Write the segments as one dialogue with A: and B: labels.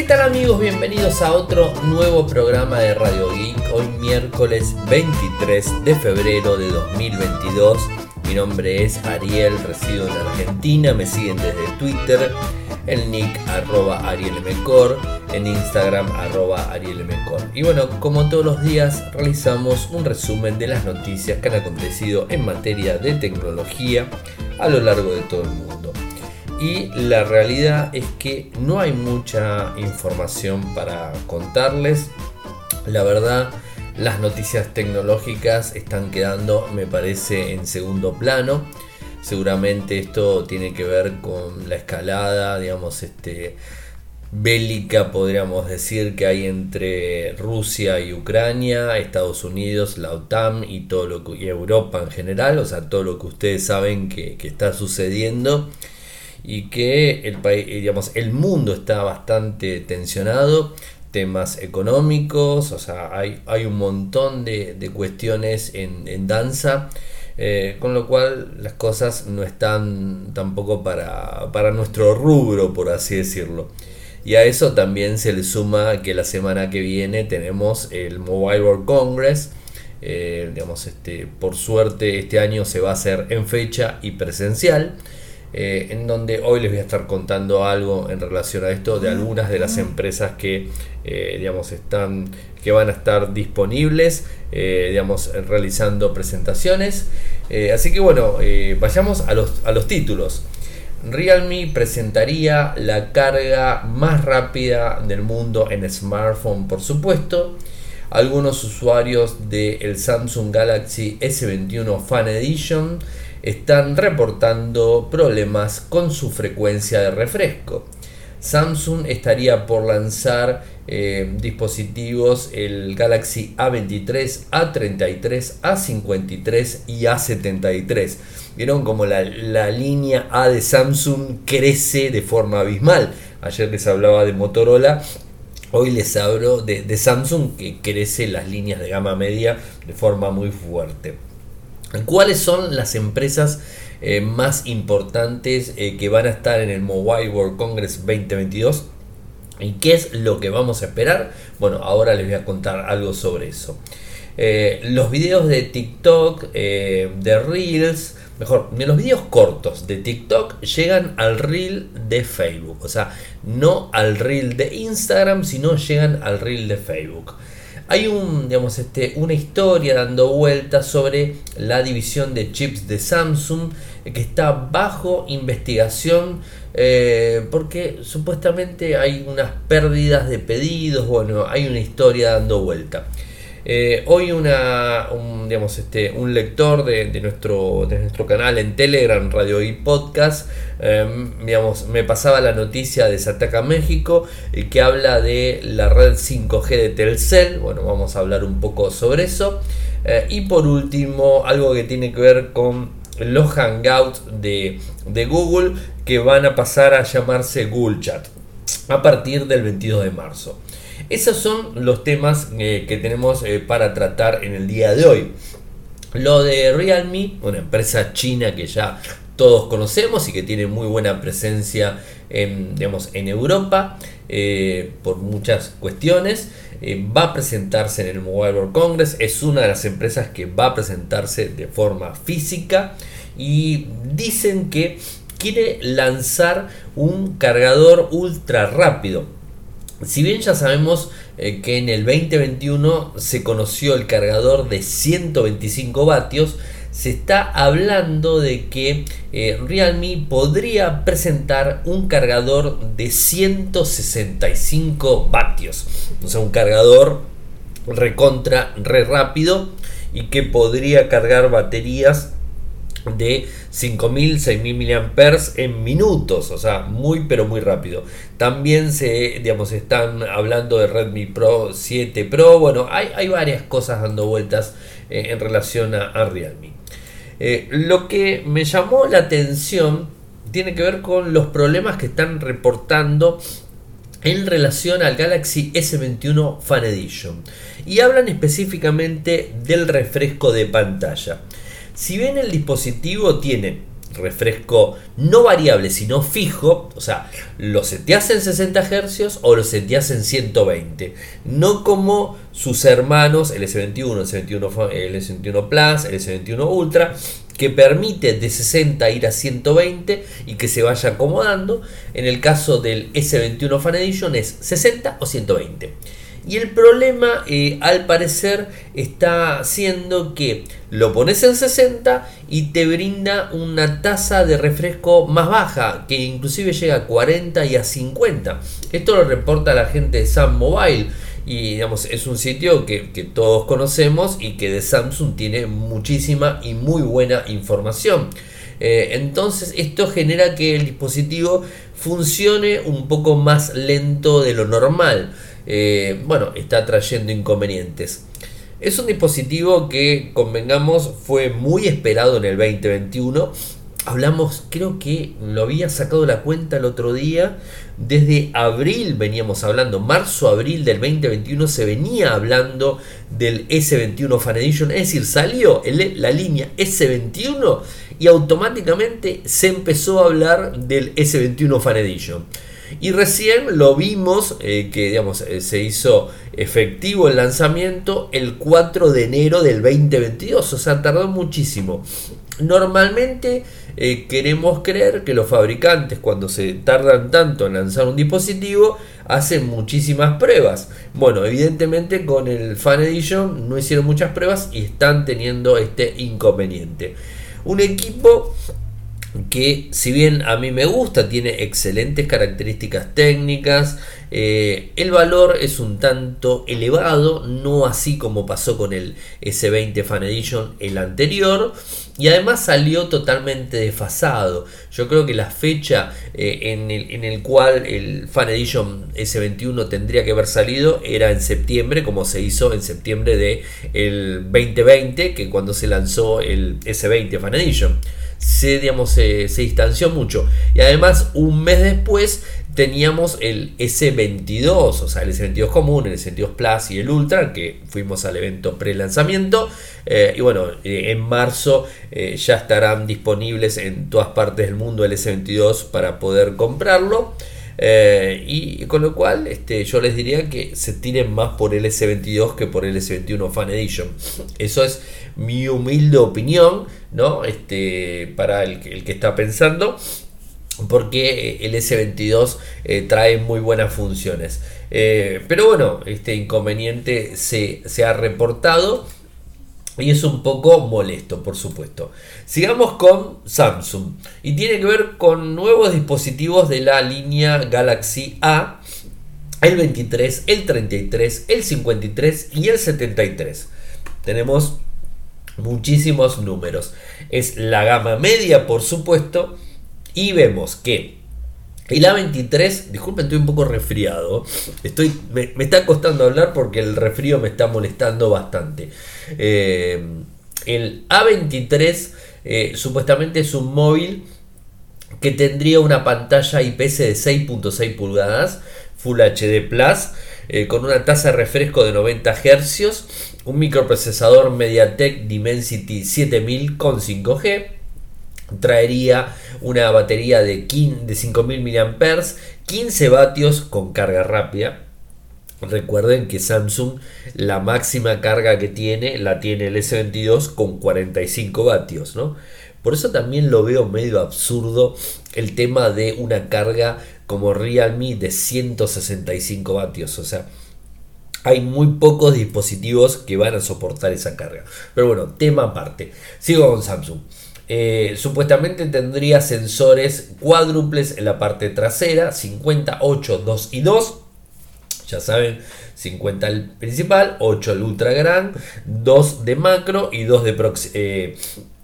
A: ¿Qué tal amigos? Bienvenidos a otro nuevo programa de Radio Geek. Hoy miércoles 23 de febrero de 2022. Mi nombre es Ariel, resido en Argentina. Me siguen desde Twitter, el nick arroba arielmcor, en Instagram arroba arielmcor. Y bueno, como todos los días realizamos un resumen de las noticias que han acontecido en materia de tecnología a lo largo de todo el mundo y la realidad es que no hay mucha información para contarles. La verdad, las noticias tecnológicas están quedando, me parece, en segundo plano. Seguramente esto tiene que ver con la escalada, digamos, este bélica, podríamos decir, que hay entre Rusia y Ucrania, Estados Unidos, la OTAN y todo lo y Europa en general, o sea, todo lo que ustedes saben que está sucediendo y que el, eh, digamos, el mundo está bastante tensionado, temas económicos, o sea, hay, hay un montón de, cuestiones en, danza, eh, con lo cual las cosas no están tampoco para, para nuestro rubro, por así decirlo. Y a eso también se le suma que la semana que viene tenemos el Mobile World Congress. Eh, digamos, este, por suerte este año se va a hacer en fecha y presencial. Eh, en donde hoy les voy a estar contando algo en relación a esto de algunas de las empresas que eh, digamos están que van a estar disponibles eh, digamos realizando presentaciones. Así que bueno vayamos a los, a los títulos. Realme presentaría la carga más rápida del mundo en smartphone por supuesto. Algunos usuarios del Samsung Galaxy S21 Fan Edition están reportando problemas con su frecuencia de refresco. Samsung estaría por lanzar eh, dispositivos el Galaxy A23, A33, A53 y A73. Vieron como la, línea A de Samsung crece de forma abismal. Ayer les hablaba de Motorola Hoy les hablo de, de, Samsung que crece las líneas de gama media de forma muy fuerte. ¿Cuáles son las empresas eh, más importantes eh, que van a estar en el Mobile World Congress 2022? ¿Y qué es lo que vamos a esperar? Bueno, ahora les voy a contar algo sobre eso. Eh, los videos de TikTok, de Reels, mejor, los videos cortos de TikTok llegan al reel de Facebook. O sea, no al reel de Instagram, sino llegan al reel de Facebook. Hay un, digamos, este, una historia dando vueltas sobre la división de chips de Samsung eh, que está bajo investigación eh, porque supuestamente hay unas pérdidas de pedidos, bueno, hay una historia dando vuelta. Eh, hoy un, digamos, este, un lector de, nuestro, de nuestro canal en Telegram, Radio y Podcast, em, digamos, me pasaba la noticia de Sataca México eh, que habla de la red 5G de Telcel. Bueno, vamos a hablar un poco sobre eso. Eh, y por último, algo que tiene que ver con los hangouts de, de Google que van a pasar a llamarse Google Chat a partir del 22 de marzo. Esos son los temas eh, que tenemos eh, para tratar en el día de hoy. Lo de Realme, una empresa china que ya todos conocemos y que tiene muy buena presencia en, en Europa eh, por muchas cuestiones. va a presentarse en el Mobile World Congress. Es una de las empresas que va a presentarse de forma física. Y dicen que quiere lanzar un cargador ultra rápido si bien ya sabemos eh, que en el 2021 se conoció el cargador de 125 vatios, se está hablando de que eh, Realme podría presentar un cargador de 165 vatios. O sea, un cargador recontra, re rápido y que podría cargar baterías de 5000, 6000 mAh en minutos, o sea, muy pero muy rápido. También se, digamos, están hablando de Redmi Pro 7 Pro, bueno, hay, varias cosas dando vueltas eh, en relación a, Realme. Eh, lo que me llamó la atención tiene que ver con los problemas que están reportando en relación al Galaxy S21 Fan Edition y hablan específicamente del refresco de pantalla. Si bien el dispositivo tiene refresco no variable sino fijo, o sea, lo seteas en 60 Hz o lo seteas en 120, no como sus hermanos el S21, el S21, el S21 Plus, el S21 Ultra, que permite de 60 ir a 120 y que se vaya acomodando. En el caso del S21 Fan Edition es 60 o 120. Y el problema, eh, al parecer, está siendo que lo pones en 60 y te brinda una tasa de refresco más baja, que inclusive llega a 40 y a 50. Esto lo reporta la gente de Sam Mobile. Y digamos, es un sitio que, todos conocemos y que de Samsung tiene muchísima y muy buena información. Eh, entonces esto genera que el dispositivo funcione un poco más lento de lo normal. Eh, bueno, está trayendo inconvenientes. Es un dispositivo que, convengamos, fue muy esperado en el 2021. Hablamos, creo que lo había sacado la cuenta el otro día. Desde abril veníamos hablando, marzo-abril del 2021 se venía hablando del S21 Fan Edition. Es decir, salió la línea S21 y automáticamente se empezó a hablar del S21 Fan Edition. Y recién lo vimos, eh, que digamos, eh, se hizo efectivo el lanzamiento el 4 de enero del 2022, o sea, tardó muchísimo. Normalmente eh, queremos creer que los fabricantes cuando se tardan tanto en lanzar un dispositivo hacen muchísimas pruebas. Bueno, evidentemente con el Fan Edition no hicieron muchas pruebas y están teniendo este inconveniente. Un equipo que si bien a mí me gusta, tiene excelentes características técnicas, eh, el valor es un tanto elevado, no así como pasó con el S20 Fan Edition el anterior, y además salió totalmente desfasado. Yo creo que la fecha eh, en, el, en, el, cual el Fan Edition S21 tendría que haber salido era en septiembre, como se hizo en septiembre del el 2020, que cuando se lanzó el S20 Fan Edition se, digamos, se, distanció mucho. Y además, un mes después teníamos el S22, o sea, el S22 común, el S22 Plus y el Ultra, que fuimos al evento pre-lanzamiento. Eh, y bueno, eh, en marzo eh, ya estarán disponibles en todas partes del mundo el S22 para poder comprarlo. Y con lo cual este, yo les diría que se tiren más por el S22 que por el S21 Fan Edition. Eso es mi humilde opinión, ¿no? Este, para el, que está pensando porque el S22 eh, trae muy buenas funciones. Eh, pero bueno, este inconveniente se, se, ha reportado y es un poco molesto, por supuesto. Sigamos con Samsung y tiene que ver con nuevos dispositivos de la línea Galaxy A, el 23, el 33, el 53 y el 73. Tenemos muchísimos números. Es la gama media, por supuesto, y vemos que el A23, disculpen, estoy un poco resfriado. Estoy, me, está costando hablar porque el resfrío me está molestando bastante. Eh, el A23 eh, supuestamente es un móvil que tendría una pantalla IPS de 6.6 pulgadas, Full HD Plus, eh, con una tasa de refresco de 90 Hz un microprocesador MediaTek Dimensity 7000 con 5G. Traería una batería de, de 5000 mAh, 15 vatios con carga rápida. Recuerden que Samsung la máxima carga que tiene la tiene el S22 con 45 vatios, ¿no? Por eso también lo veo medio absurdo el tema de una carga como Realme de 165 vatios, o sea, hay muy pocos dispositivos que van a soportar esa carga. Pero bueno, tema aparte. Sigo con Samsung. Eh, supuestamente tendría sensores cuádruples en la parte trasera, 50, 8, 2 y 2. Ya saben, 50 el principal, 8 el ultra gran, 2 de macro y 2 de, eh,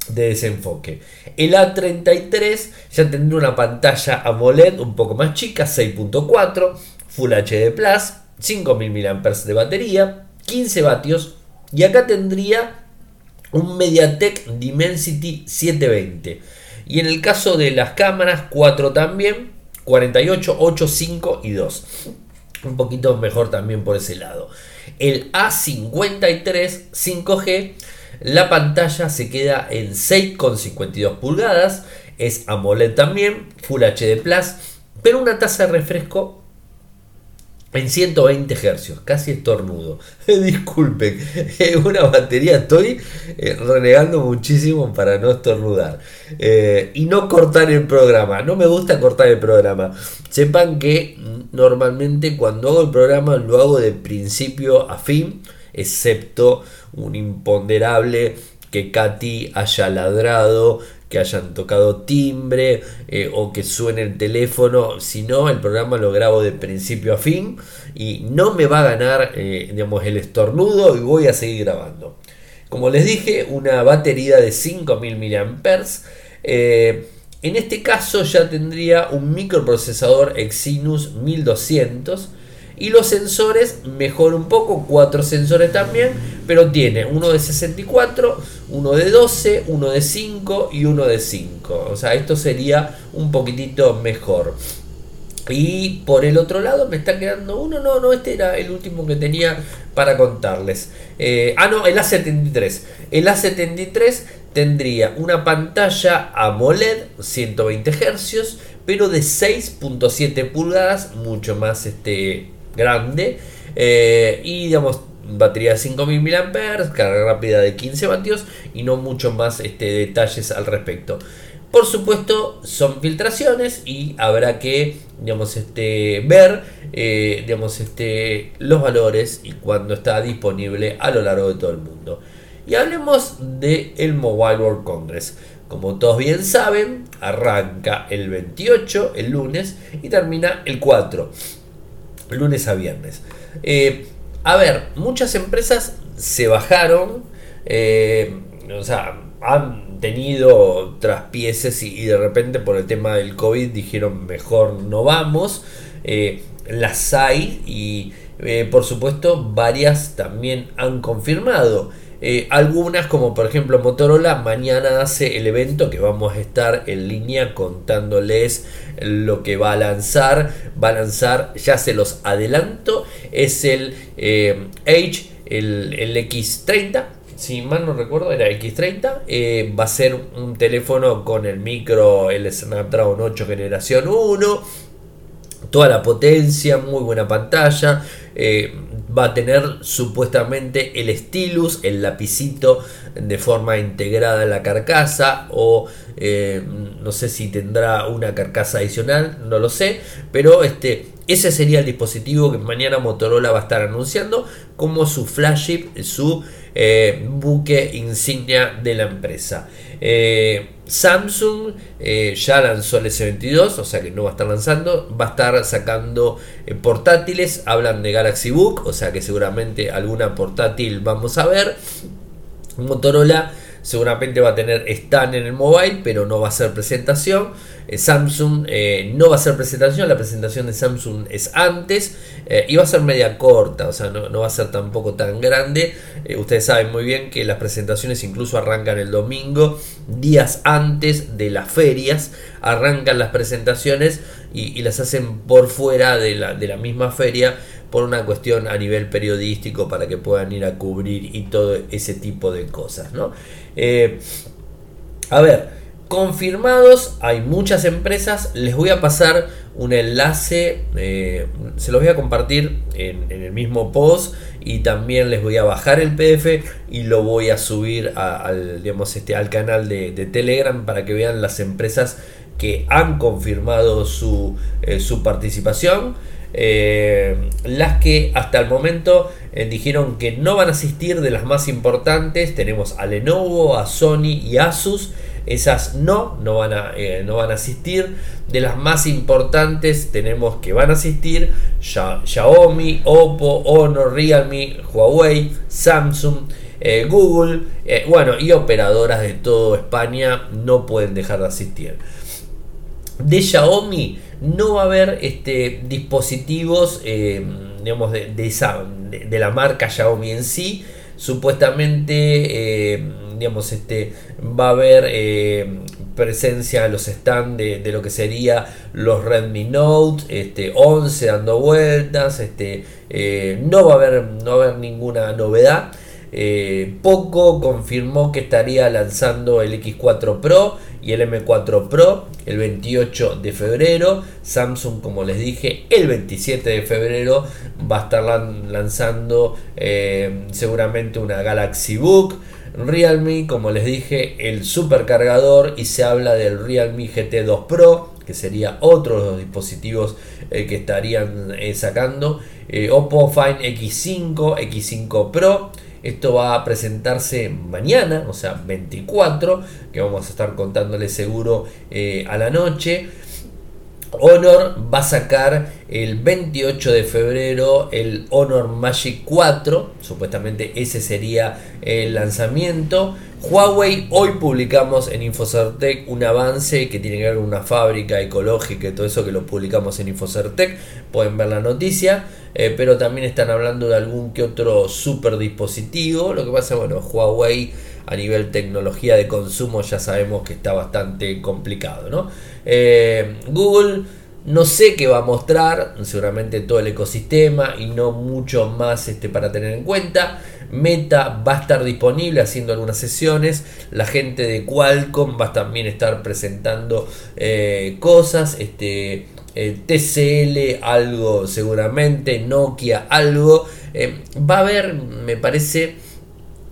A: de desenfoque. El A33 ya tendría una pantalla AMOLED un poco más chica, 6.4, Full HD Plus 5000 mAh de batería, 15 vatios y acá tendría un MediaTek Dimensity 720. Y en el caso de las cámaras, 4 también, 48, 8, 5 y 2. Un poquito mejor también por ese lado. El A53 5G, la pantalla se queda en 6,52 pulgadas. es AMOLED también, Full HD Plus, pero una tasa de refresco en 120 Hz, casi estornudo. Disculpen, una batería estoy eh, renegando muchísimo para no estornudar. Eh, y no cortar el programa, no me gusta cortar el programa. Sepan que normalmente cuando hago el programa lo hago de principio a fin, excepto un imponderable que Katy haya ladrado que hayan tocado timbre eh, o que suene el teléfono. Si no, el programa lo grabo de principio a fin y no me va a ganar eh, digamos, el estornudo y voy a seguir grabando. Como les dije, una batería de 5000 mAh. Eh, en este caso ya tendría un microprocesador Exynos 1200 y los sensores mejor un poco, cuatro sensores también, pero tiene uno de 64, uno de 12, uno de 5 y uno de 5. O sea, esto sería un poquitito mejor. Y por el otro lado me está quedando uno, no, no, este era el último que tenía para contarles. Eh, ah, no, el A73. El A73 tendría una pantalla AMOLED 120 Hz, pero de 6.7 pulgadas, mucho más este, grande. Eh, y digamos, batería de 5000 mAh, carga rápida de 15 vatios y no mucho más este, detalles al respecto. Por supuesto, son filtraciones y habrá que digamos, este, ver eh, digamos, este, los valores y cuando está disponible a lo largo de todo el mundo. Y hablemos del el Mobile World Congress. Como todos bien saben, arranca el 28, el lunes, y termina el 4 lunes a viernes. Eh, a ver, muchas empresas se bajaron, eh, o sea, han tenido traspieces y, de repente por el tema del COVID dijeron mejor no vamos. Eh, las hay y por supuesto varias también han confirmado. Eh, algunas, como por ejemplo Motorola, mañana hace el evento que vamos a estar en línea contándoles lo que va a lanzar. Va a lanzar, ya se los adelanto, es el eh, Edge, el, X30. Si mal no recuerdo, era X30. Eh, va a ser un teléfono con el micro, el Snapdragon 8 generación 1. Toda la potencia, muy buena pantalla va a tener supuestamente el stylus, el lapicito de forma integrada en la carcasa o eh, no sé si tendrá una carcasa adicional, no lo sé, pero este, ese sería el dispositivo que mañana Motorola va a estar anunciando como su flagship, su eh, buque insignia de la empresa. Eh, Samsung eh, ya lanzó el S22, o sea que no va a estar lanzando, va a estar sacando portátiles, hablan de Galaxy Book, o sea que seguramente alguna portátil vamos a ver. Motorola seguramente va a tener stand en el mobile, pero no va a ser presentación. Eh, Samsung eh, no va a ser presentación, la presentación de Samsung es antes eh, y va a ser media corta, o sea, no, va a ser tampoco tan grande. ustedes saben muy bien que las presentaciones incluso arrancan el domingo, días antes de las ferias, arrancan las presentaciones y, las hacen por fuera de la, de la misma feria por una cuestión a nivel periodístico para que puedan ir a cubrir y todo ese tipo de cosas, ¿no? a ver, confirmados, hay muchas empresas. Les voy a pasar un enlace, eh, se los voy a compartir en, el mismo post y también les voy a bajar el PDF y lo voy a subir al, digamos, este, al canal de, Telegram para que vean las empresas que han confirmado su, eh, su participación. Eh, las que hasta el momento dijeron que no van a asistir de las más importantes tenemos a Lenovo, a Sony y Asus esas no, no van, a, eh, no van a asistir. De las más importantes tenemos que van a asistir Xiaomi, Oppo, Honor, Realme, Huawei, Samsung, eh, Google, eh, bueno, y operadoras de toda España no pueden dejar de asistir. De Xiaomi no va a haber este, dispositivos digamos, de, de, la marca Xiaomi en sí. Supuestamente digamos, este, va a haber eh, presencia en los stands de, lo que sería los Redmi Note este, 11 dando vueltas, este, eh, no, va a haber, no va a haber ninguna novedad. Eh, Poco confirmó que estaría lanzando el X4 Pro y el M4 Pro el 28 de febrero. Samsung, como les dije, el 27 de febrero va a estar lanzando eh, seguramente una Galaxy Book. Realme, como les dije, el supercargador y se habla del Realme GT2 Pro, que sería otro de los dispositivos eh, que estarían eh, sacando. Oppo Find X5, X5 Pro. Esto va a presentarse mañana, o sea, 24, que vamos a estar contándole seguro a la noche. Honor va a sacar el 28 de febrero el Honor Magic 4, supuestamente ese sería el lanzamiento. Huawei, hoy publicamos en Infocertec un avance que tiene que ver con una fábrica ecológica y todo eso que lo publicamos en Infocertec, pueden ver la noticia, eh, pero también están hablando de algún que otro super dispositivo, lo que pasa, bueno, Huawei a nivel tecnología de consumo ya sabemos que está bastante complicado. ¿no? Eh, Google no sé qué va a mostrar, seguramente todo el ecosistema y no mucho más este, para tener en cuenta. Meta va a estar disponible haciendo algunas sesiones. La gente de Qualcomm va a también estar presentando eh, cosas. Este, eh, TCL algo seguramente, Nokia algo. va a haber, me parece,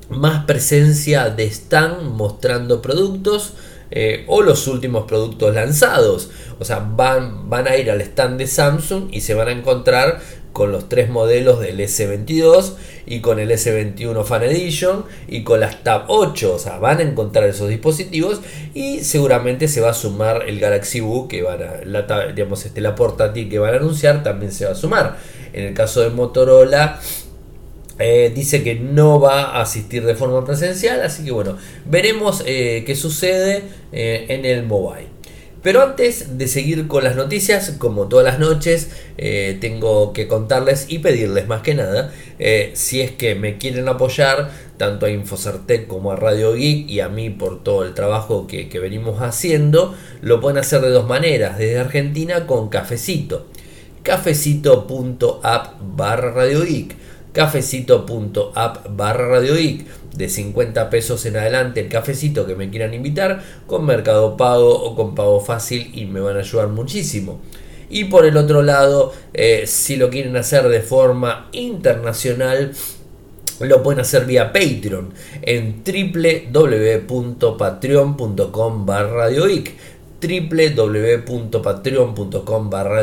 A: más presencia de stand mostrando productos eh, o los últimos productos lanzados. O sea, van, van a ir al stand de Samsung y se van a encontrar con los tres modelos del S22 y con el S21 Fan Edition y con las Tab 8. O sea, van a encontrar esos dispositivos y seguramente se va a sumar el Galaxy Book que van a, la, digamos, este, la portátil que van a anunciar también se va a sumar. En el caso de Motorola eh, dice que no va a asistir de forma presencial, así que bueno, veremos eh, qué sucede eh, en el mobile. Pero antes de seguir con las noticias, como todas las noches, tengo que contarles y pedirles más que nada, si es que me quieren apoyar, tanto a Infocertec como a Radio Geek y a mí por todo el trabajo que, que venimos haciendo, lo pueden hacer de dos maneras, desde Argentina con cafecito, cafecito.app barra Radio Geek cafecito.app barra Radio de 50 pesos en adelante el cafecito que me quieran invitar con Mercado Pago o con Pago Fácil y me van a ayudar muchísimo. Y por el otro lado, eh, si lo quieren hacer de forma internacional, lo pueden hacer vía Patreon en www.patreon.com barra www.patreon.com barra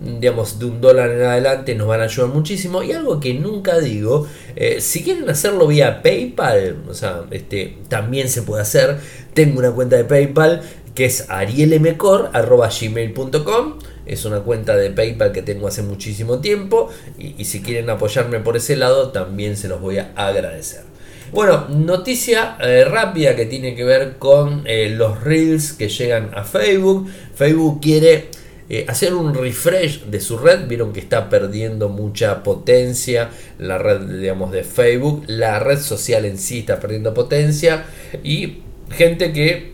A: digamos de un dólar en adelante nos van a ayudar muchísimo y algo que nunca digo eh, si quieren hacerlo vía paypal o sea este también se puede hacer tengo una cuenta de paypal que es arielemecor.gmail.com es una cuenta de PayPal que tengo hace muchísimo tiempo y, si quieren apoyarme por ese lado también se los voy a agradecer. Bueno, noticia eh, rápida que tiene que ver con eh, los reels que llegan a Facebook. Facebook quiere eh, hacer un refresh de su red. Vieron que está perdiendo mucha potencia la red, digamos, de Facebook. La red social en sí está perdiendo potencia. Y gente que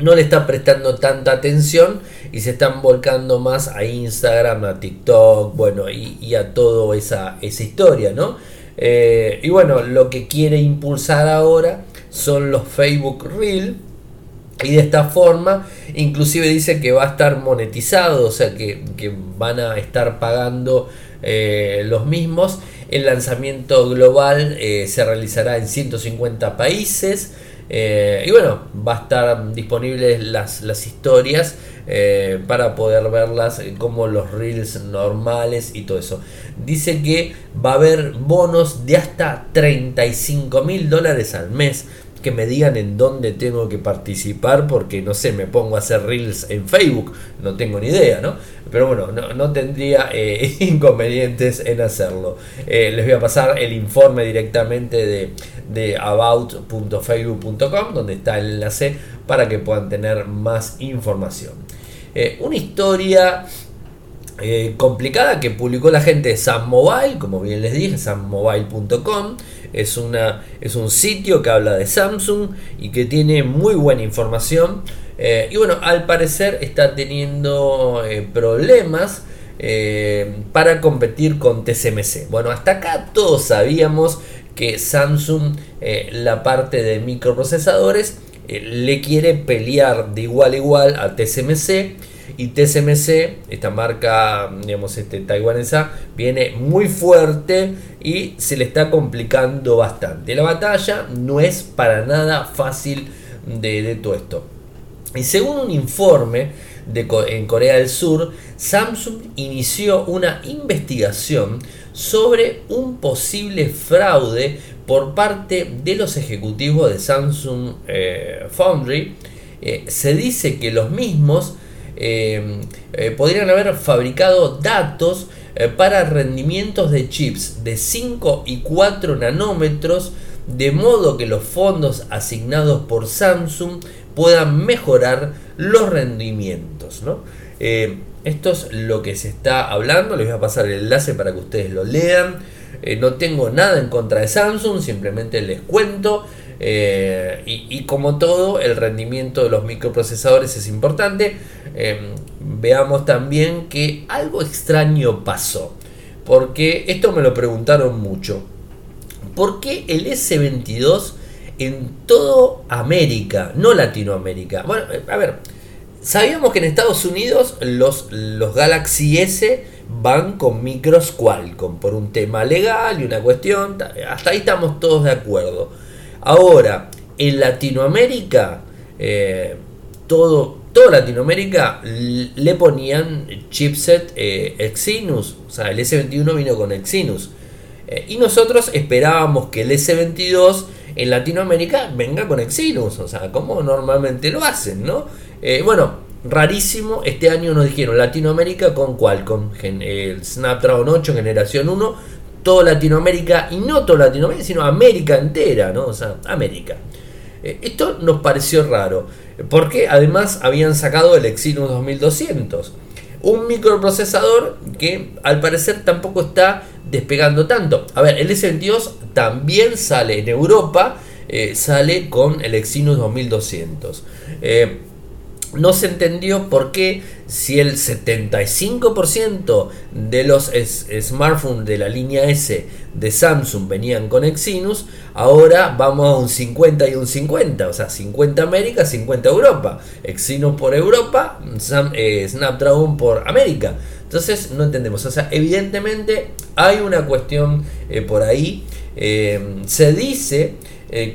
A: no le está prestando tanta atención y se están volcando más a Instagram, a TikTok, bueno, y, a toda esa, esa historia, ¿no? Eh, y bueno, lo que quiere impulsar ahora son los Facebook Reel. Y de esta forma, inclusive dice que va a estar monetizado, o sea que, van a estar pagando eh, los mismos. El lanzamiento global eh, se realizará en 150 países. Y bueno, va a estar disponibles las, las historias eh, para poder verlas como los reels normales y todo eso. Dice que va a haber bonos de hasta 35 mil dólares al mes que me digan en dónde tengo que participar porque no sé, me pongo a hacer reels en Facebook, no tengo ni idea, ¿no? Pero bueno, no, tendría eh, inconvenientes en hacerlo. Eh, les voy a pasar el informe directamente de, de about.facebook.com donde está el enlace para que puedan tener más información. Eh, una historia complicada que publicó la gente de Sam Mobile, como bien les dije, sammobile.com. Es, una, es un sitio que habla de Samsung y que tiene muy buena información. Eh, y bueno, al parecer está teniendo problemas para competir con TSMC. Bueno, hasta acá todos sabíamos que Samsung, la parte de microprocesadores, eh, le quiere pelear de igual a igual a TSMC y TSMC, esta marca, digamos, este, taiwanesa, viene muy fuerte y se le está complicando bastante. La batalla no es para nada fácil de, todo esto. Y según un informe de, en Corea del Sur, Samsung inició una investigación sobre un posible fraude por parte de los ejecutivos de Samsung eh, Foundry. Eh, se dice que los mismos eh, eh, podrían haber fabricado datos eh, para rendimientos de chips de 5 y 4 nanómetros, de modo que los fondos asignados por Samsung puedan mejorar los rendimientos. esto es lo que se está hablando, les voy a pasar el enlace para que ustedes lo lean. no tengo nada en contra de Samsung, simplemente les cuento. y, como todo, el rendimiento de los microprocesadores es importante. Em, veamos también que algo extraño pasó. Porque esto me lo preguntaron mucho. ¿Por qué el S22 en todo América, no Latinoamérica? Bueno, eh, a ver, sabíamos que en Estados Unidos los, los Galaxy S van con micros Qualcomm por un tema legal y una cuestión. Hasta ahí estamos todos de acuerdo. Ahora, en Latinoamérica, eh, todo toda Latinoamérica le ponían chipset eh, Exynos, o sea, el S21 vino con Exynos. Eh, y nosotros esperábamos que el S22 en Latinoamérica venga con Exynos, o sea, como normalmente lo hacen, ¿no? Eh, bueno, rarísimo, este año nos dijeron Latinoamérica con Qualcomm, el Snapdragon 8 generación 1, toda Latinoamérica, y no toda Latinoamérica, sino América entera, ¿no? O sea, América. Esto nos pareció raro. Porque además habían sacado el Exynos 2200. Un microprocesador que al parecer tampoco está despegando tanto. A ver, el S22 también sale en Europa, eh, sale con el Exynos 2200 no se entendió por qué si el 75% de los smartphones de la línea S de Samsung venían con Exynos, ahora vamos a un 50 y un 50, o sea, 50 América, 50 Europa, Exynos por Europa, eh, Snapdragon por América. Entonces no entendemos, o sea, evidentemente hay una cuestión eh, por ahí. Eh, se dice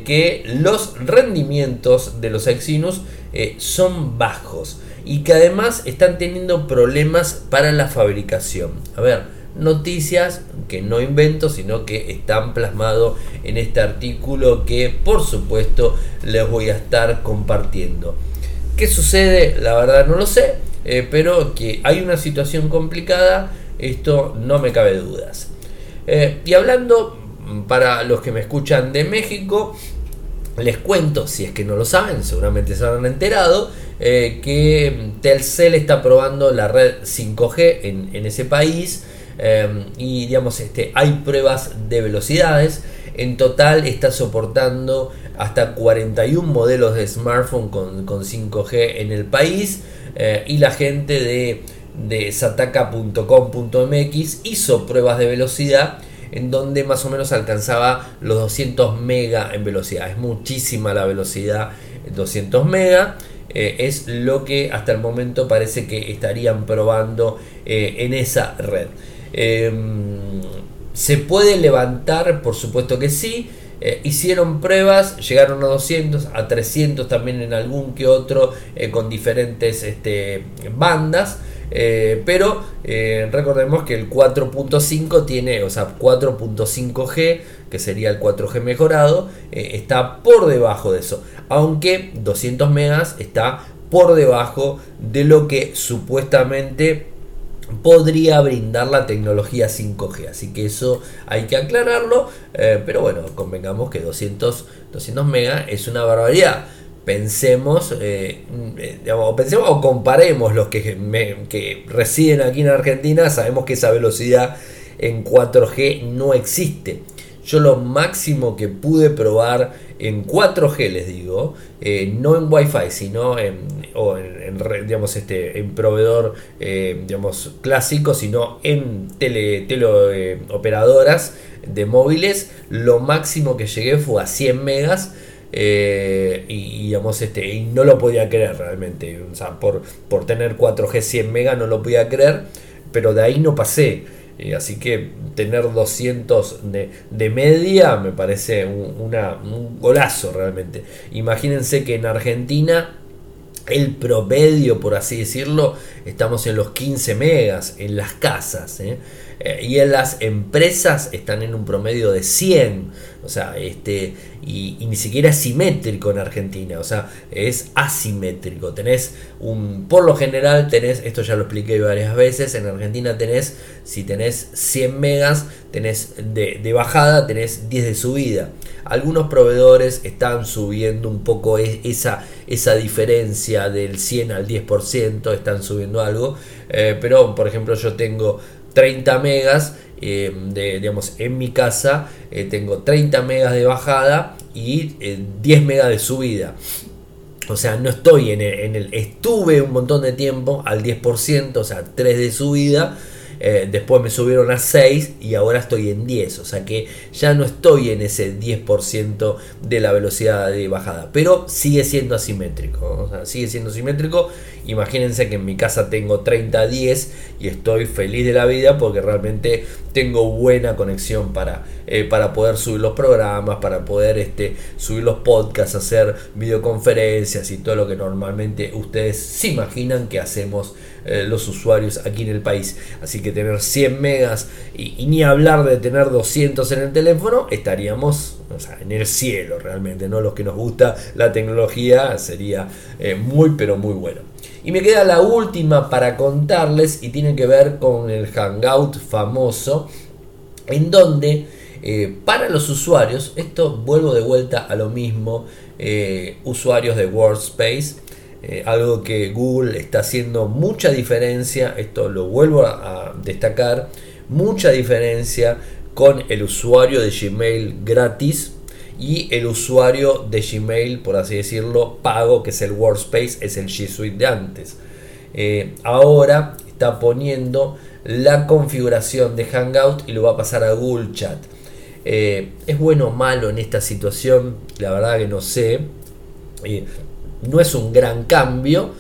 A: que los rendimientos de los Exynos eh, son bajos y que además están teniendo problemas para la fabricación. A ver, noticias que no invento, sino que están plasmados en este artículo que por supuesto les voy a estar compartiendo. ¿Qué sucede? La verdad no lo sé, eh, pero que hay una situación complicada, esto no me cabe dudas. Eh, y hablando para los que me escuchan de México, les cuento, si es que no lo saben, seguramente se habrán enterado, eh, que Telcel está probando la red 5G en, ese país eh, y digamos, este, hay pruebas de velocidades. En total está soportando hasta 41 modelos de smartphone con, 5G en el país eh, y la gente de, de hizo pruebas de velocidad en donde más o menos alcanzaba los 200 mega en velocidad. Es muchísima la velocidad 200 mega. Eh, es lo que hasta el momento parece que estarían probando eh, en esa red. Em, ¿Se puede levantar? Por supuesto que sí. Eh, hicieron pruebas, llegaron a 200, a 300 también en algún que otro con diferentes este, bandas. Eh, pero eh, recordemos que el 4.5 tiene, o sea, 4.5G, que sería el 4G mejorado, eh, está por debajo de eso. Aunque 200 megas está por debajo de lo que supuestamente podría brindar la tecnología 5G. Así que eso hay que aclararlo. pero bueno, convengamos que 200, 200 megas es una barbaridad pensemos, eh, o pensemos o comparemos los que, que residen aquí en Argentina, sabemos que esa velocidad en 4G no existe. Yo lo máximo que pude probar en 4G, les digo, eh, no en Wi-Fi, sino en, o en, digamos, este, en proveedor eh, digamos, clásico, sino en tele, teleoperadoras de móviles, lo máximo que llegué fue a 100 megas eh, y, digamos, este, y no lo podía creer realmente. Por, por tener 4G 100 mega no lo podía creer, pero de ahí no pasé. Así que tener 200 de, media me parece un, un golazo realmente. Imagínense que en Argentina el promedio, por así decirlo, estamos en los 15 megas en las casas. ¿eh? Eh, y en las empresas están en un promedio de 100. O sea, este, y, ni siquiera es simétrico en Argentina, o sea, es asimétrico. Tenés un, por lo general tenés, esto ya lo expliqué varias veces, en Argentina tenés, si tenés 100 megas, tenés de, bajada, tenés 10 de subida. Algunos proveedores están subiendo un poco esa, esa diferencia del 100 al 10%, están subiendo algo, eh, pero por ejemplo yo tengo 30 megas eh, de, digamos, en mi casa eh, tengo 30 megas de bajada y 10 eh, megas de subida. O sea, no estoy en el, en el, Estuve un montón de tiempo al 10%, o sea, 3 de subida eh, después me subieron a 6 y ahora estoy en 10. O sea que ya no estoy en ese 10% de la velocidad de bajada. Pero sigue siendo asimétrico. Sigue siendo asimétrico. Imagínense que en mi casa tengo 30 a 10 y estoy feliz de la vida porque realmente tengo buena conexión para, eh, para poder subir los programas, para poder este, subir los podcasts, hacer videoconferencias y todo lo que normalmente ustedes se imaginan que hacemos eh, los usuarios aquí en el país. Así que tener 100 megas y, ni hablar de tener 200 en el teléfono, estaríamos en el cielo realmente, ¿no? Los que nos gusta la tecnología sería eh, muy pero muy bueno. Y me queda la última para contarles y tiene que ver con el Hangout famoso, en donde eh, para los usuarios, esto vuelvo de vuelta a lo mismo, usuarios de Workspace, eh, algo que Google está haciendo mucha diferencia, esto lo vuelvo a, destacar, mucha diferencia con el usuario de Gmail gratis y el usuario de Gmail, por así decirlo, pago, que es el Workspace, es el G Suite de antes. Eh, ahora está poniendo la configuración de Hangout y lo va a pasar a Google Chat. Eh, ¿Es bueno o malo en esta situación? La verdad que no sé no es un gran cambio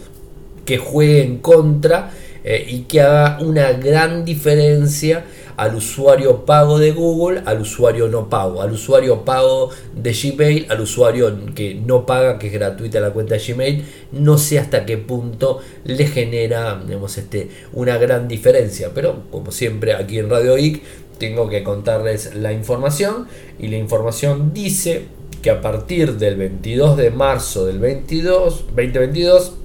A: que juegue en contra eh, y que haga una gran diferencia al usuario pago de Google, al usuario no pago, al usuario pago de Gmail, al usuario que no paga, que es gratuita la cuenta de Gmail, no sé hasta qué punto le genera este, una gran diferencia, pero como siempre aquí en Radio Geek tengo que contarles la información y la información dice que a partir del 22 de marzo del 22, 2022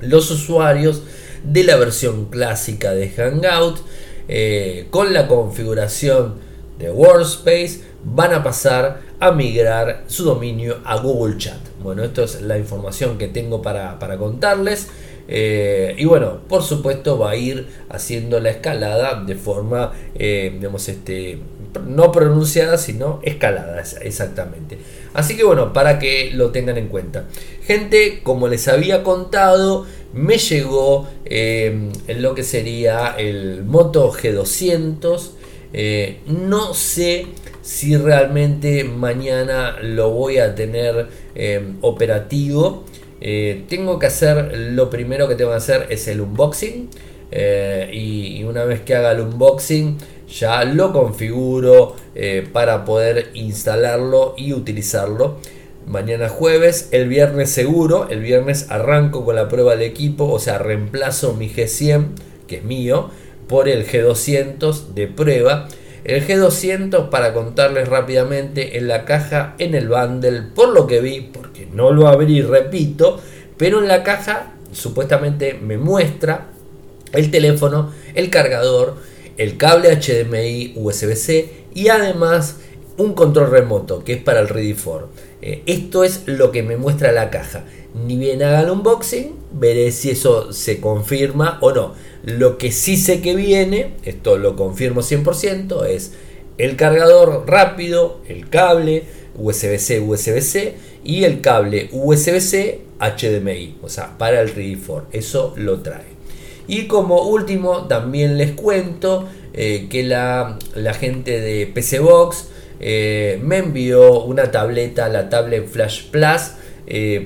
A: los usuarios de la versión clásica de Hangout eh, con la configuración de Workspace van a pasar a migrar su dominio a Google Chat. Bueno, esto es la información que tengo para, contarles. Eh, y bueno, por supuesto va a ir haciendo la escalada de forma, eh, digamos, este, no pronunciada, sino escalada, exactamente. Así que bueno, para que lo tengan en cuenta. Gente, como les había contado, me llegó eh, lo que sería el Moto G200. Eh, no sé si realmente mañana lo voy a tener eh, operativo. tengo que hacer, lo primero que tengo que hacer es el unboxing. y una vez que haga el unboxing, ya lo configuro para poder instalarlo y utilizarlo. Mañana jueves, el viernes seguro, el viernes arranco con la prueba de equipo, o sea, reemplazo mi G100, que es mío, por el G200 de prueba. El G200, para contarles rápidamente, en la caja, en el bundle, por lo que vi, porque no lo abrí, repito, pero en la caja supuestamente me muestra el teléfono, el cargador, el cable HDMI USB-C y además un control remoto que es para el Ready for. Eh, esto es lo que me muestra la caja. Ni bien haga el unboxing, veré si eso se confirma o no. Lo que sí sé que viene, esto lo confirmo 100%, es el cargador rápido, el cable USB-C, USB-C y el cable USB-C HDMI, o sea, para el Ready for. Eso lo trae. Y como último, también les cuento eh, que la, gente de PC Box me envió una tableta, la tablet Flash Plus,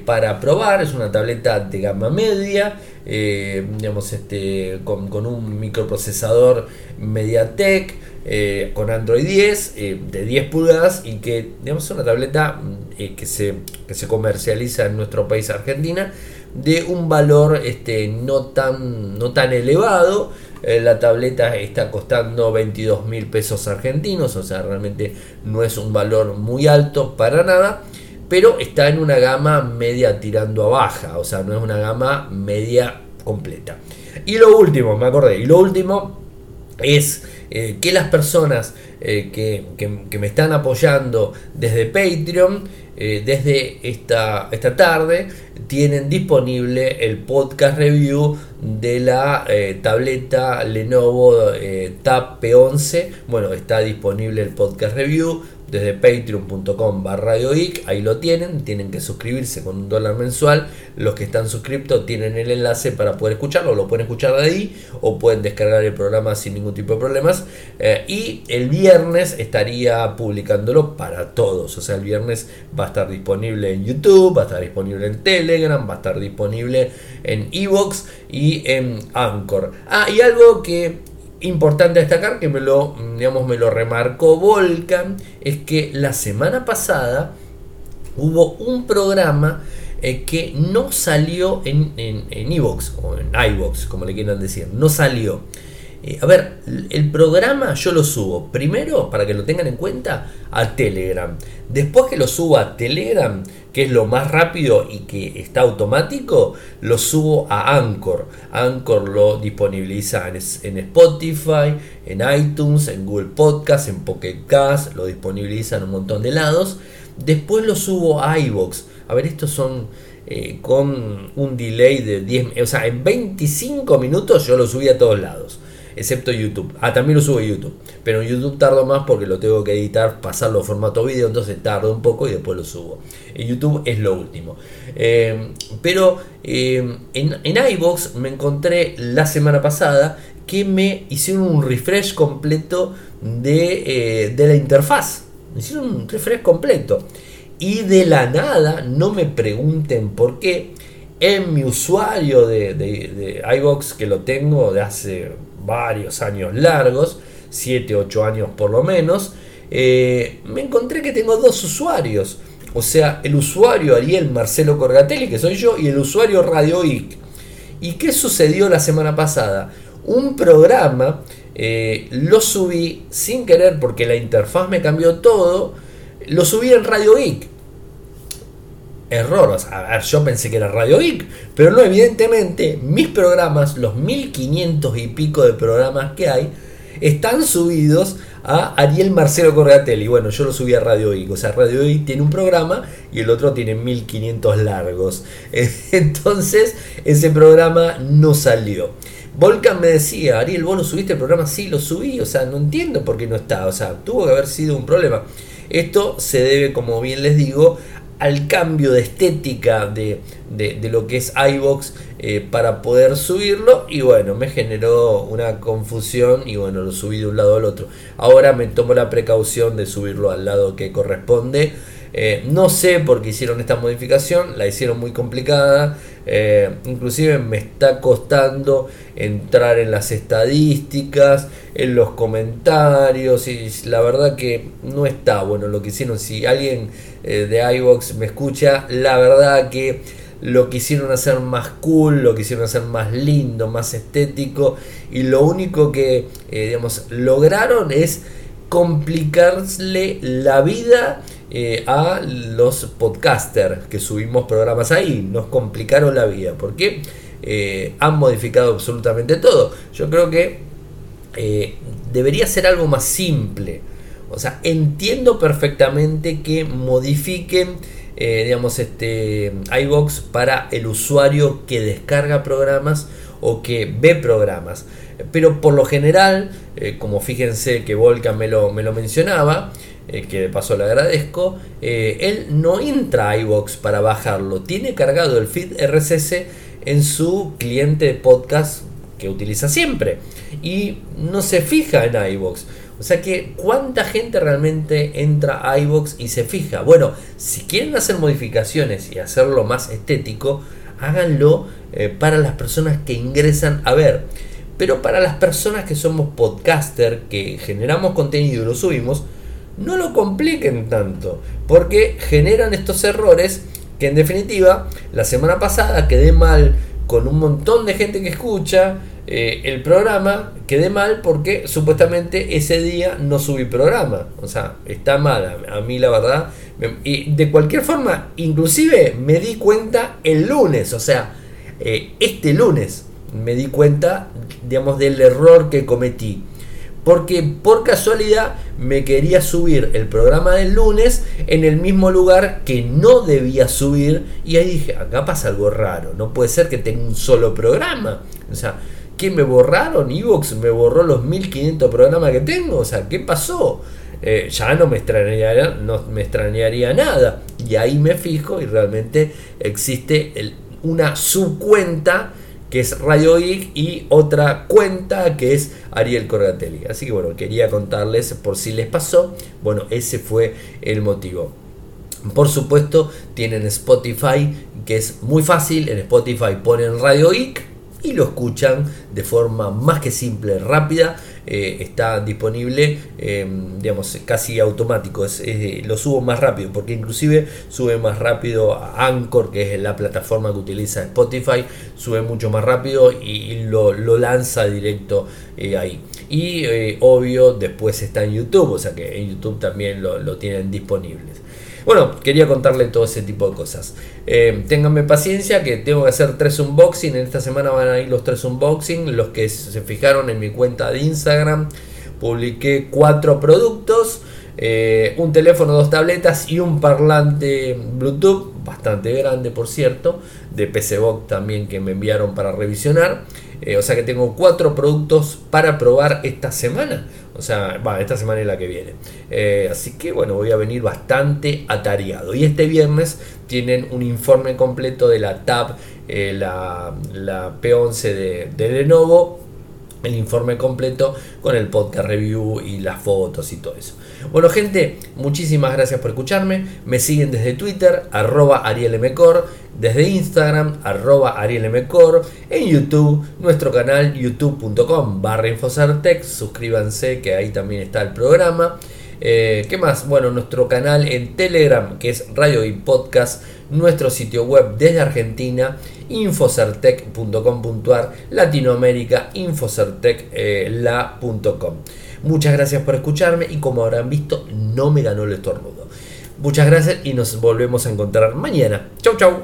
A: para probar. Es una tableta de gama media, digamos, este, con, un microprocesador MediaTek, con Android 10 de 10 pulgadas y que digamos, es una tableta que, se, que se comercializa en nuestro país, Argentina de un valor este, no, tan, no tan elevado. Eh, la tableta está costando 22 mil pesos argentinos, o sea, realmente no es un valor muy alto para nada, pero está en una gama media tirando a baja, o sea, no es una gama media completa. Y lo último, me acordé, y lo último es eh, que las personas eh, que, que, me están apoyando desde Patreon, desde esta, esta tarde, tienen disponible el podcast review de la eh, tableta Lenovo eh, Tab P11. Bueno, está disponible el podcast review desde patreon.com barra ahí lo tienen, tienen que suscribirse con un dólar mensual, los que están suscriptos tienen el enlace para poder escucharlo, lo pueden escuchar de ahí o pueden descargar el programa sin ningún tipo de problemas. Eh, y el viernes estaría publicándolo para todos, o sea el viernes va a estar disponible en YouTube, va a estar disponible en Telegram, va a estar disponible en Evox y en Anchor. Ah, y algo que importante destacar que me lo, digamos, me lo remarcó Volcan, es que la semana pasada hubo un programa eh, que no salió en, en, en o en iVox, como le quieran decir, no salió. Eh, a ver, el programa yo lo subo primero, para que lo tengan en cuenta, a Telegram. Después que lo subo a Telegram, que es lo más rápido y que está automático, lo subo a Anchor. Anchor lo disponibiliza en, Spotify, en iTunes, en Google Podcast, en Pocket lo disponibiliza en un montón de lados. Después lo subo a iBox. A ver, estos son eh, con un delay de 10, o sea, en 25 minutos yo lo subí a todos lados excepto YouTube. Ah, también lo subo YouTube, pero en YouTube tardo más porque lo tengo que editar, pasarlo a formato vídeo, entonces tardo un poco y después lo subo. En YouTube es lo último. Eh, pero eh, en, en iBox me encontré la semana pasada que me hicieron un refresh completo de, eh, de la interfaz. Me hicieron un refresh completo. Y de la nada, no me pregunten por qué, en mi usuario de, de, de iBox que lo tengo de hace varios años largos, 7, 8 años por lo menos, eh, me encontré que tengo dos usuarios. O sea, el usuario Ariel Marcelo Corgatelli, que soy yo, y el usuario Radio IC. ¿Y qué sucedió la semana pasada? Un programa eh, lo subí sin querer porque la interfaz me cambió todo. Lo subí en Radio IC error. a ver, yo pensé que era Radio Geek, pero no, evidentemente mis programas, los 1500 y pico de programas que hay, están subidos a Ariel Marcelo Correatelli. Bueno, yo lo subí a Radio Geek, o sea, Radio Geek tiene un programa y el otro tiene 1500 largos. Entonces, ese programa no salió. Volcan me decía, Ariel, ¿vos lo subiste el programa? Sí, lo subí, o sea, no entiendo por qué no está, o sea, tuvo que haber sido un problema. Esto se debe, como bien les digo, al cambio de estética de, lo que es iBox eh, para poder subirlo y bueno, me generó una confusión y bueno, lo subí de un lado al otro. Ahora me tomo la precaución de subirlo al lado que corresponde. Eh, no sé por qué hicieron esta modificación, la hicieron muy complicada. Eh, inclusive me está costando entrar en las estadísticas, en los comentarios y la verdad que no está bueno lo que hicieron. Si alguien eh, de iVox me escucha, la verdad que lo quisieron hacer más cool, lo quisieron hacer más lindo, más estético y lo único que eh, digamos, lograron es complicarle la vida eh, a los podcasters que subimos programas ahí. Nos complicaron la vida porque eh, han modificado absolutamente todo. Yo creo que eh, debería ser algo más simple. O sea, entiendo perfectamente que modifiquen, digamos, este iBox para el usuario que descarga programas o que ve programas. Pero por lo general, como fíjense que Volca me lo, me lo mencionaba, eh, que de paso le agradezco, eh, él no entra a iBox para bajarlo, tiene cargado el feed RSS en su cliente de podcast que utiliza siempre y no se fija en iBox. O sea que, ¿cuánta gente realmente entra a iBox y se fija? Bueno, si quieren hacer modificaciones y hacerlo más estético, háganlo eh, para las personas que ingresan a ver. Pero para las personas que somos podcaster, que generamos contenido y lo subimos, no lo compliquen tanto, porque generan estos errores que en definitiva la semana pasada quedé mal con un montón de gente que escucha eh, el programa, quedé mal porque supuestamente ese día no subí programa, o sea, está mal, a, mí la verdad, y de cualquier forma, inclusive me di cuenta el lunes, o sea, eh, este lunes me di cuenta, digamos, del error que cometí porque por casualidad me quería subir el programa del lunes en el mismo lugar que no debía subir y ahí dije, acá pasa algo raro, no puede ser que tenga un solo programa. O sea, ¿qué me borraron? Evox me borró los 1500 programas que tengo, o sea, ¿qué pasó? Eh, ya no me, extrañaría, no me extrañaría nada. Y ahí me fijo y realmente existe una subcuenta que es Radio Geek, y otra cuenta que es Ariel Corgatelli. Así que bueno, quería contarles por si les pasó. Bueno, ese fue el motivo. Por supuesto, tienen Spotify, que es muy fácil. En Spotify ponen Radio Geek y lo escuchan de forma más que simple, rápida. Eh, está disponible, em, digamos, casi automático. lo subo más rápido, porque inclusive sube más rápido a Anchor, que es la plataforma que utiliza Spotify, sube mucho más rápido y, lo, lanza directo eh, ahí. Y eh, obvio, después está en YouTube, o sea que en YouTube también lo, lo tienen disponibles. Bueno, quería contarle todo ese tipo de cosas. Eh, ténganme paciencia que tengo que hacer tres unboxing. En esta semana van a ir los tres unboxing. Los que se fijaron en mi cuenta de Instagram. Publiqué cuatro productos. Eh, un teléfono, dos tabletas y un parlante Bluetooth, bastante grande por cierto, de PCBox también que me enviaron para revisionar. Eh, o sea que tengo cuatro productos para probar esta semana. O sea, esta semana es la que viene. Eh, así que bueno, voy a venir bastante atareado. Y este viernes tienen un informe completo de la TAB, eh, la, P11 de, de Lenovo el informe completo con el podcast review y las fotos y todo eso. Bueno gente, muchísimas gracias por escucharme. Me siguen desde Twitter, arroba arielmcor, desde Instagram, arroba arielmcor, en YouTube, nuestro canal youtube.com barra infocertec, suscríbanse que ahí también está el programa. Eh, ¿Qué más? Bueno, nuestro canal en Telegram, que es Radio y Podcast, nuestro sitio web desde Argentina, infocertec.com.ar, Latinoamérica, infocertecla.com. Muchas gracias por escucharme y como habrán visto, no me ganó el estornudo. Muchas gracias y nos volvemos a encontrar mañana. Chau, chau.